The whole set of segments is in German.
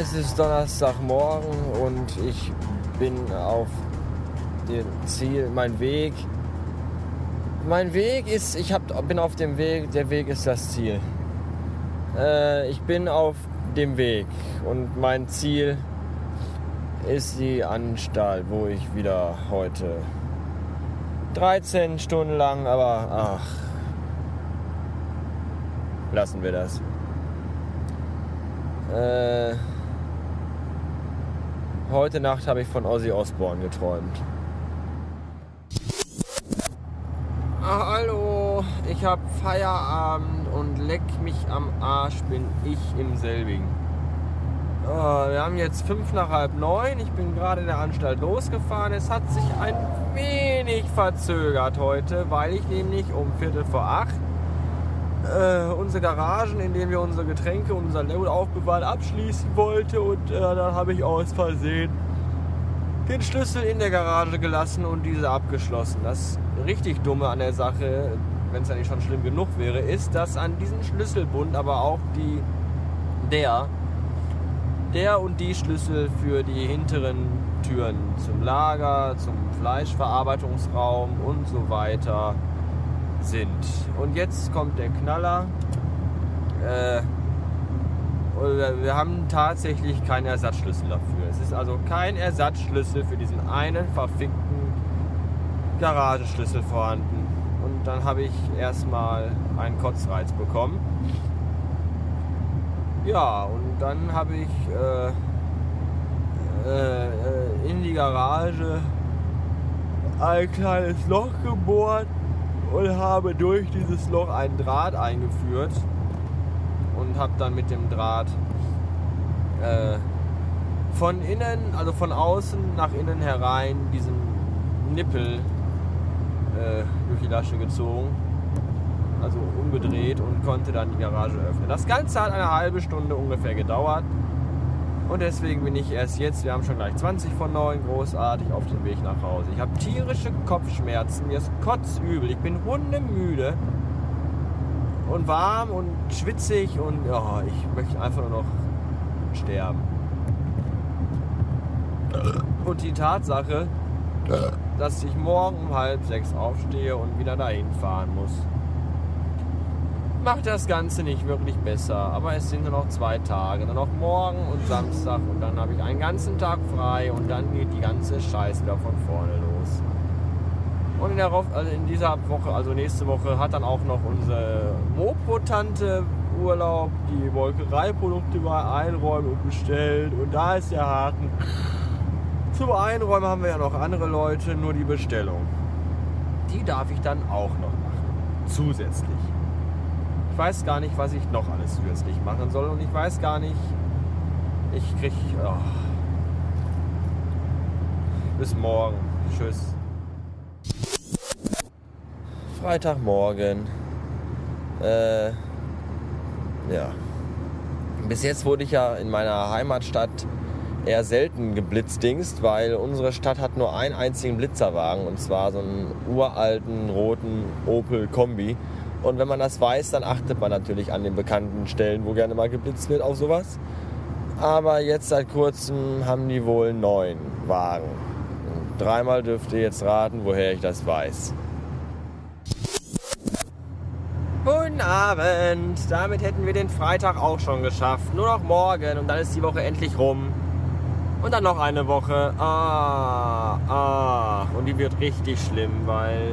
Es ist Donnerstagmorgen und ich bin auf dem Ziel, mein Weg. Mein Weg ist, ich hab, bin auf dem Weg, der Weg ist das Ziel. Äh, ich bin auf dem Weg und mein Ziel ist die Anstalt, wo ich wieder heute 13 Stunden lang, aber ach, lassen wir das. Äh, heute Nacht habe ich von Ozzy Osbourne geträumt. Ach, hallo, ich habe Feierabend und leck mich am Arsch bin ich im selbigen. Oh, wir haben jetzt fünf nach halb neun. Ich bin gerade in der Anstalt losgefahren. Es hat sich ein wenig verzögert heute, weil ich nämlich um Viertel vor acht äh, unsere Garagen, in denen wir unsere Getränke und unser Load aufbewahren, abschließen wollte. Und äh, dann habe ich aus Versehen den Schlüssel in der Garage gelassen und diese abgeschlossen. Das richtig Dumme an der Sache, wenn es ja nicht schon schlimm genug wäre, ist, dass an diesem Schlüsselbund aber auch die der der und die Schlüssel für die hinteren Türen zum Lager, zum Fleischverarbeitungsraum und so weiter sind. Und jetzt kommt der Knaller. Äh, wir haben tatsächlich keinen Ersatzschlüssel dafür. Es ist also kein Ersatzschlüssel für diesen einen verfickten Garagenschlüssel vorhanden. Und dann habe ich erstmal einen Kotzreiz bekommen. Ja, und dann habe ich äh, äh, in die Garage ein kleines Loch gebohrt und habe durch dieses Loch einen Draht eingeführt und habe dann mit dem Draht äh, von innen, also von außen nach innen herein diesen Nippel äh, durch die Lasche gezogen, also umgedreht und konnte dann die Garage öffnen. Das Ganze hat eine halbe Stunde ungefähr gedauert. Und deswegen bin ich erst jetzt, wir haben schon gleich 20 von 9, großartig auf dem Weg nach Hause. Ich habe tierische Kopfschmerzen, mir ist kotzübel, ich bin hundemüde und warm und schwitzig und oh, ich möchte einfach nur noch sterben. Und die Tatsache, dass ich morgen um halb sechs aufstehe und wieder dahin fahren muss, macht das Ganze nicht wirklich besser. Aber es sind nur noch zwei Tage. Nur noch morgen und Samstag und dann habe ich einen ganzen Tag frei und dann geht die ganze Scheiße wieder von vorne los. Und in, der, also in dieser Woche, also nächste Woche, hat dann auch noch unsere Mopo-Tante Urlaub, die Molkereiprodukte mal einräumen und bestellt. Und da ist der Haken. Zum Einräumen haben wir ja noch andere Leute, nur die Bestellung. Die darf ich dann auch noch machen. Zusätzlich. Ich weiß gar nicht, was ich noch alles zusätzlich machen soll und ich weiß gar nicht. Ich krieg. Oh. Bis morgen. Tschüss. Freitagmorgen. Äh, ja. Bis jetzt wurde ich ja in meiner Heimatstadt eher selten geblitzdingst, weil unsere Stadt hat nur einen einzigen Blitzerwagen und zwar so einen uralten roten Opel Kombi und wenn man das weiß, dann achtet man natürlich an den bekannten Stellen, wo gerne mal geblitzt wird, auf sowas. Aber jetzt seit kurzem haben die wohl neun Wagen. Und dreimal dürft ihr jetzt raten, woher ich das weiß. Guten Abend! Damit hätten wir den Freitag auch schon geschafft. Nur noch morgen und dann ist die Woche endlich rum. Und dann noch eine Woche. Ah, ah. Und die wird richtig schlimm, weil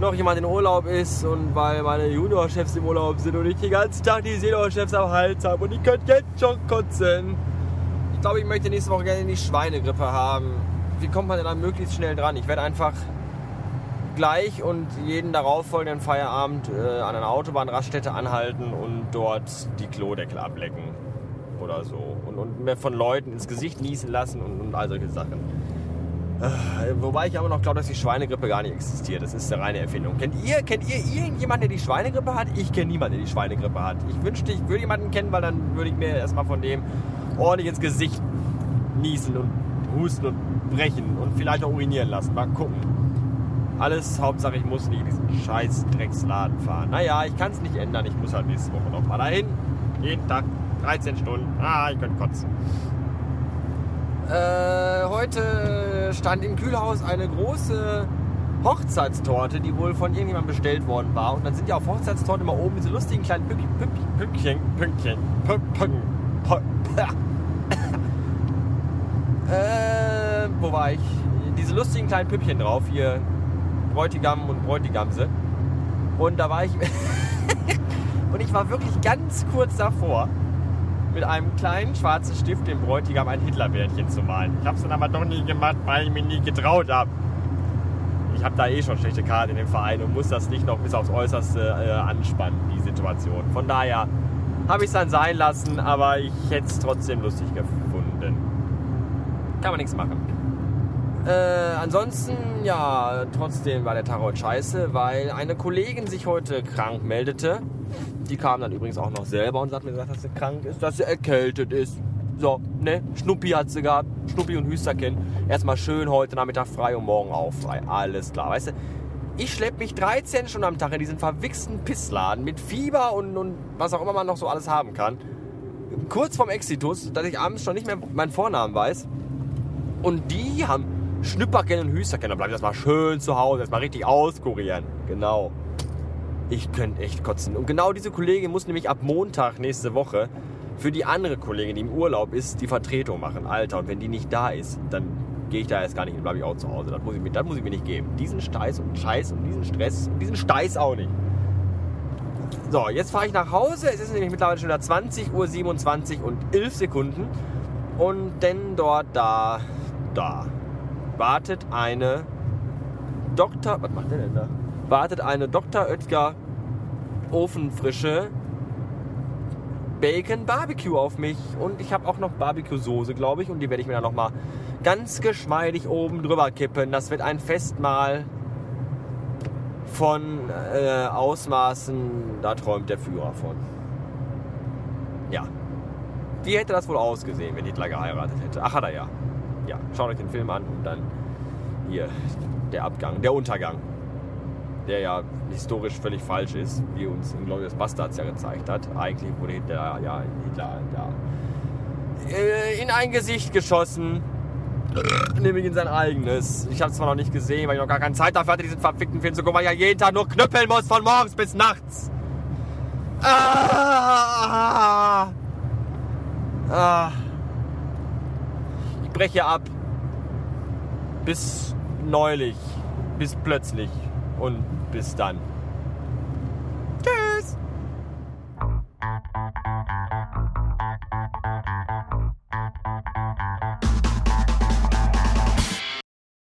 noch jemand in Urlaub ist und weil meine Juniorchefs im Urlaub sind und ich den ganzen Tag die Seniorchefs am Hals habe und ich könnte jetzt schon kotzen. Ich glaube, ich möchte nächste Woche gerne die Schweinegrippe haben. Wie kommt man denn da möglichst schnell dran? Ich werde einfach gleich und jeden darauffolgenden Feierabend äh, an einer Autobahnraststätte anhalten und dort die Klodeckel ablecken oder so. Und, und mir von Leuten ins Gesicht niesen lassen und, und all solche Sachen. Äh, wobei ich aber noch glaube, dass die Schweinegrippe gar nicht existiert. Das ist eine reine Erfindung. Kennt ihr, kennt ihr irgendjemanden, der die Schweinegrippe hat? Ich kenne niemanden, der die Schweinegrippe hat. Ich wünschte, ich würde jemanden kennen, weil dann würde ich mir erstmal von dem ordentlich ins Gesicht niesen und husten und brechen und vielleicht auch urinieren lassen. Mal gucken. Alles, Hauptsache ich muss nicht in diesen scheiß Drecksladen fahren. Naja, ich kann es nicht ändern. Ich muss halt nächste Woche noch mal dahin. Jeden Tag 13 Stunden. Ah, ich könnte kotzen. Äh, heute stand im Kühlhaus eine große Hochzeitstorte, die wohl von irgendjemandem bestellt worden war. Und dann sind ja auf Hochzeitstorte immer oben diese lustigen kleinen Pünktchen, Pünktchen, Pünktchen, Pünktchen, äh, wo war ich? Diese lustigen kleinen Püppchen drauf, hier Bräutigam und Bräutigamse. Und da war ich. und ich war wirklich ganz kurz davor, mit einem kleinen schwarzen Stift dem Bräutigam ein Hitlerbärtchen zu malen. Ich habe es dann aber doch nie gemacht, weil ich mich nie getraut habe. Ich habe da eh schon schlechte Karten in dem Verein und muss das nicht noch bis aufs Äußerste äh, anspannen, die Situation. Von daher habe ich es dann sein lassen, aber ich hätte es trotzdem lustig gefunden. Kann man nichts machen. Äh, ansonsten, ja, trotzdem war der heute scheiße, weil eine Kollegin sich heute krank meldete. Die kam dann übrigens auch noch selber und hat mir gesagt, dass sie krank ist, dass sie erkältet ist. So, ne? Schnuppi hat sie gehabt. Schnuppi und Hüsterchen. Erstmal schön heute Nachmittag frei und morgen auch frei. Alles klar, weißt du? Ich schleppe mich 13 Stunden am Tag in diesen verwichsten Pissladen mit Fieber und, und was auch immer man noch so alles haben kann. Kurz vorm Exitus, dass ich abends schon nicht mehr meinen Vornamen weiß. Und die haben Schnüpperken und Hüsterken. Dann bleibe ich das mal schön zu Hause, erstmal richtig auskurieren. Genau. Ich könnte echt kotzen. Und genau diese Kollegin muss nämlich ab Montag nächste Woche für die andere Kollegin, die im Urlaub ist, die Vertretung machen. Alter, und wenn die nicht da ist, dann gehe ich da jetzt gar nicht hin, bleibe ich auch zu Hause. Das muss ich mir, das muss ich mir nicht geben. Diesen Steiß und Scheiß und diesen Stress und diesen Steiß auch nicht. So, jetzt fahre ich nach Hause. Es ist nämlich mittlerweile schon wieder 20 Uhr 27 und 11 Sekunden. Und denn dort da, da, wartet eine Dr. Was macht der denn da? Wartet eine Dr. Oetker ofenfrische Bacon Barbecue auf mich. Und ich habe auch noch Barbecue-Soße, glaube ich. Und die werde ich mir dann nochmal ganz geschmeidig oben drüber kippen. Das wird ein Festmahl von äh, Ausmaßen, da träumt der Führer von. Ja. Wie hätte das wohl ausgesehen, wenn Hitler geheiratet hätte? Ach, hat er ja ja, schaut euch den Film an und dann hier der Abgang, der Untergang, der ja historisch völlig falsch ist, wie uns in Glorious Bastards ja gezeigt hat. Eigentlich wurde Hitler ja Hitler ja, äh, in ein Gesicht geschossen, nämlich in sein eigenes. Ich habe es zwar noch nicht gesehen, weil ich noch gar keine Zeit dafür hatte, diesen verfickten Film zu gucken, weil ich ja jeden Tag nur knüppeln muss von morgens bis nachts. Ah! Ah! breche ab. Bis neulich, bis plötzlich und bis dann.